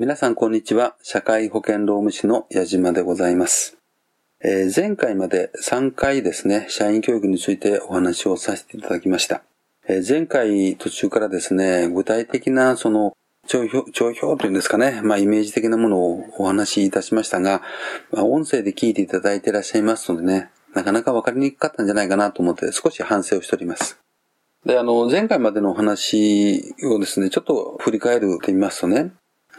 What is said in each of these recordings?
皆さんこんにちは。社会保険労務士の矢島でございます。えー、前回まで3回ですね、社員教育についてお話をさせていただきました。えー、前回途中からですね、具体的なその帳票、帳票というんですかね、まあイメージ的なものをお話しいたしましたが、まあ、音声で聞いていただいていらっしゃいますのでね、なかなかわかりにくかったんじゃないかなと思って少し反省をしております。で、あの、前回までのお話をですね、ちょっと振り返るとみますとね、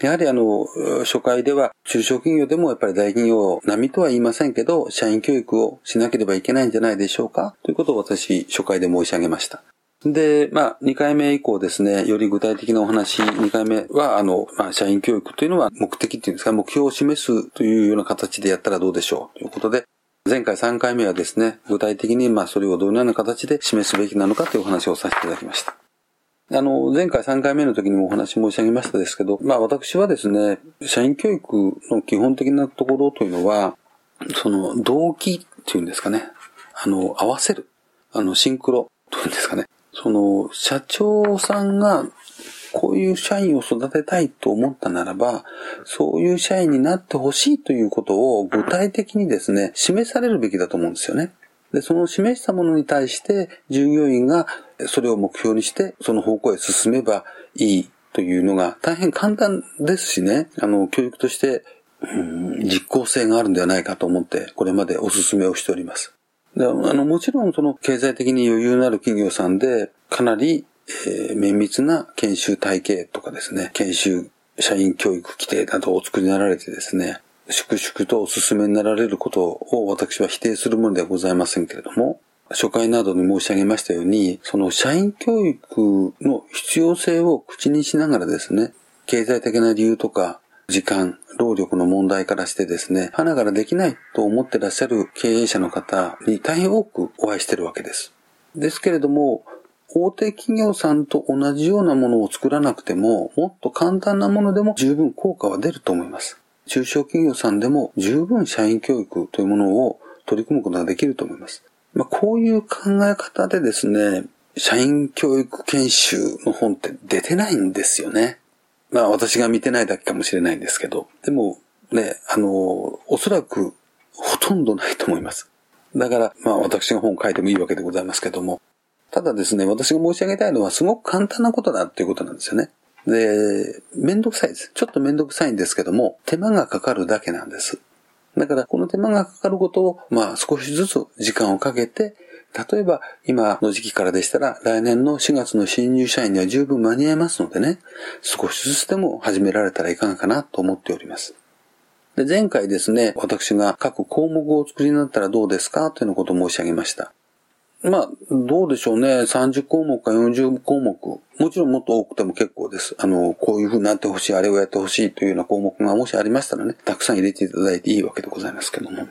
やはりあの、初回では中小企業でもやっぱり大企業並みとは言いませんけど、社員教育をしなければいけないんじゃないでしょうかということを私、初回で申し上げました。で、まあ、2回目以降ですね、より具体的なお話、2回目は、あの、まあ、社員教育というのは目的っていうんですか、目標を示すというような形でやったらどうでしょうということで、前回3回目はですね、具体的にまあそれをどのような形で示すべきなのかというお話をさせていただきました。あの、前回3回目の時にもお話申し上げましたですけど、まあ私はですね、社員教育の基本的なところというのは、その動機っていうんですかね、あの、合わせる、あの、シンクロというんですかね、その、社長さんがこういう社員を育てたいと思ったならば、そういう社員になってほしいということを具体的にですね、示されるべきだと思うんですよね。で、その示したものに対して従業員がそれを目標にしてその方向へ進めばいいというのが大変簡単ですしね、あの、教育として、実効性があるんではないかと思ってこれまでお勧めをしております。であのもちろんその経済的に余裕のある企業さんでかなり、えー、綿密な研修体系とかですね、研修社員教育規定などをお作りになられてですね、粛々とお勧めになられることを私は否定するものではございませんけれども、初回などに申し上げましたように、その社員教育の必要性を口にしながらですね、経済的な理由とか、時間、労力の問題からしてですね、花からできないと思ってらっしゃる経営者の方に大変多くお会いしてるわけです。ですけれども、大手企業さんと同じようなものを作らなくても、もっと簡単なものでも十分効果は出ると思います。中小企業さんでも十分社員教育というものを取り組むことができると思います。まあ、こういう考え方でですね、社員教育研修の本って出てないんですよね。まあ私が見てないだけかもしれないんですけど。でもね、あの、おそらくほとんどないと思います。だから、まあ私が本を書いてもいいわけでございますけども。ただですね、私が申し上げたいのはすごく簡単なことだっていうことなんですよね。で、めんどくさいです。ちょっとめんどくさいんですけども、手間がかかるだけなんです。だから、この手間がかかることを、まあ、少しずつ時間をかけて、例えば、今の時期からでしたら、来年の4月の新入社員には十分間に合いますのでね、少しずつでも始められたらいかがかなと思っております。で前回ですね、私が各項目をお作りになったらどうですかというようなことを申し上げました。まあ、どうでしょうね。30項目か40項目。もちろんもっと多くても結構です。あの、こういう風になってほしい、あれをやってほしいというような項目がもしありましたらね、たくさん入れていただいていいわけでございますけども。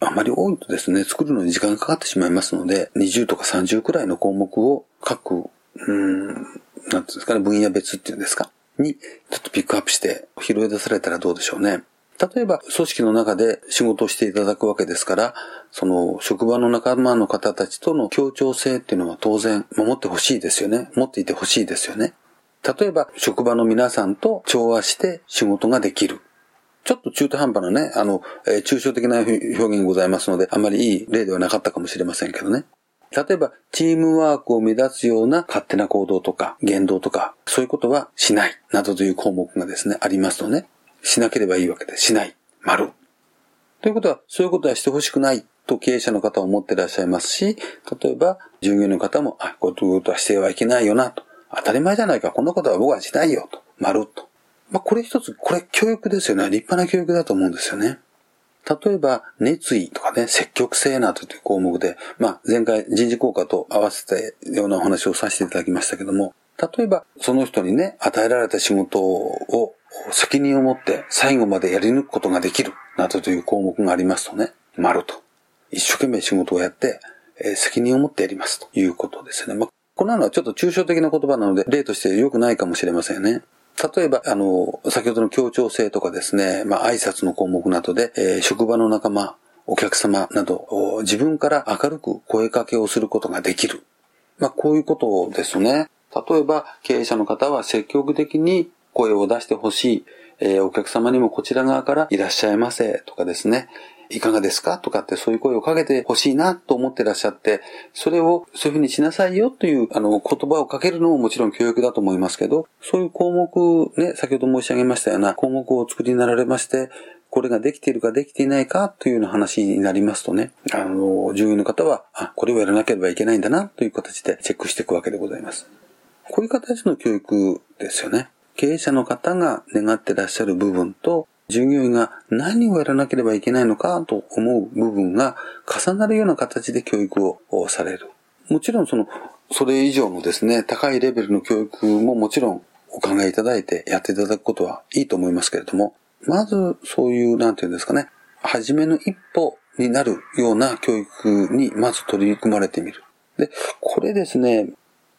あまり多いとですね、作るのに時間がかかってしまいますので、20とか30くらいの項目を各、うん、なんていうんですかね、分野別っていうんですか、に、ちょっとピックアップして拾い出されたらどうでしょうね。例えば、組織の中で仕事をしていただくわけですから、その、職場の仲間の方たちとの協調性っていうのは当然守ってほしいですよね。持っていてほしいですよね。例えば、職場の皆さんと調和して仕事ができる。ちょっと中途半端なね、あの、えー、抽象的な表現ございますので、あまりいい例ではなかったかもしれませんけどね。例えば、チームワークを乱すような勝手な行動とか言動とか、そういうことはしない、などという項目がですね、ありますとね、しなければいいわけで、しない、丸。ということは、そういうことはしてほしくないと経営者の方は思っていらっしゃいますし、例えば従業員の方も、あ、こういうことはしてはいけないよなと。当たり前じゃないか。こんなことは僕はしないよと。丸と。まあ、これ一つ、これ教育ですよね。立派な教育だと思うんですよね。例えば、熱意とかね、積極性などという項目で、まあ、前回人事効果と合わせてようなお話をさせていただきましたけども、例えば、その人にね、与えられた仕事を責任を持って最後までやり抜くことができる、などという項目がありますとね、丸と。一生懸命仕事をやって、えー、責任を持ってやりますということですね。まあ、こんなのはちょっと抽象的な言葉なので、例として良くないかもしれませんね。例えば、あの、先ほどの協調性とかですね、まあ、挨拶の項目などで、えー、職場の仲間、お客様など、自分から明るく声かけをすることができる。まあ、こういうことですね。例えば、経営者の方は積極的に声を出してほしい。えー、お客様にもこちら側からいらっしゃいませとかですね。いかがですか？とかってそういう声をかけてほしいなと思ってらっしゃって、それをそういうふうにしなさいよというあの言葉をかけるのももちろん教育だと思いますけど、そういう項目ね、先ほど申し上げましたような項目をお作りになられまして、これができているかできていないかというような話になりますとね、あの、従業員の方は、あ、これをやらなければいけないんだなという形でチェックしていくわけでございます。こういう形の教育ですよね。経営者の方が願ってらっしゃる部分と、従業員が何をやらなければいけないのかと思う部分が重なるような形で教育をされる。もちろんその、それ以上のですね、高いレベルの教育ももちろんお考えいただいてやっていただくことはいいと思いますけれども、まずそういう、なんていうんですかね、初めの一歩になるような教育にまず取り組まれてみる。で、これですね、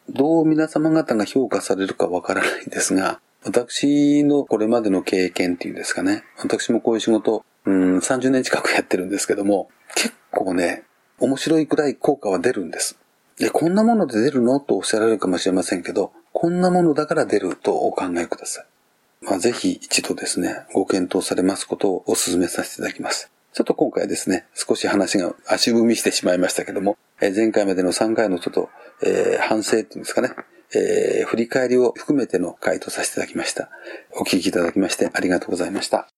どう皆様方が評価されるかわからないんですが、私のこれまでの経験っていうんですかね。私もこういう仕事、うん、30年近くやってるんですけども、結構ね、面白いくらい効果は出るんです。で、こんなもので出るのとおっしゃられるかもしれませんけど、こんなものだから出るとお考えください。まあ、ぜひ一度ですね、ご検討されますことをお勧めさせていただきます。ちょっと今回ですね、少し話が足踏みしてしまいましたけども、え前回までの3回のちょっと、えー、反省っていうんですかね、えー、振り返りを含めての回答させていただきました。お聞きいただきましてありがとうございました。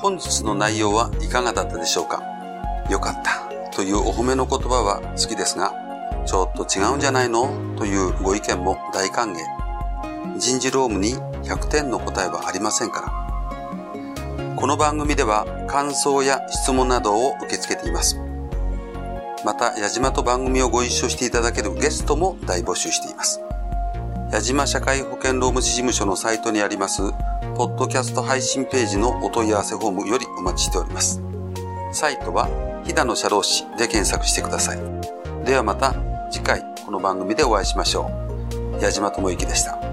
本日の内容はいかがだったでしょうか？よかったというお褒めの言葉は好きですが、ちょっと違うんじゃないの？というご意見も大歓迎。人事労務に100点の答えはありませんから。この番組では感想や質問などを受け付けています。また、矢島と番組をご一緒していただけるゲストも大募集しています。矢島社会保険労務士事務所のサイトにあります、ポッドキャスト配信ページのお問い合わせフォームよりお待ちしております。サイトは、飛騨の社労士で検索してください。ではまた次回この番組でお会いしましょう。矢島智之でした。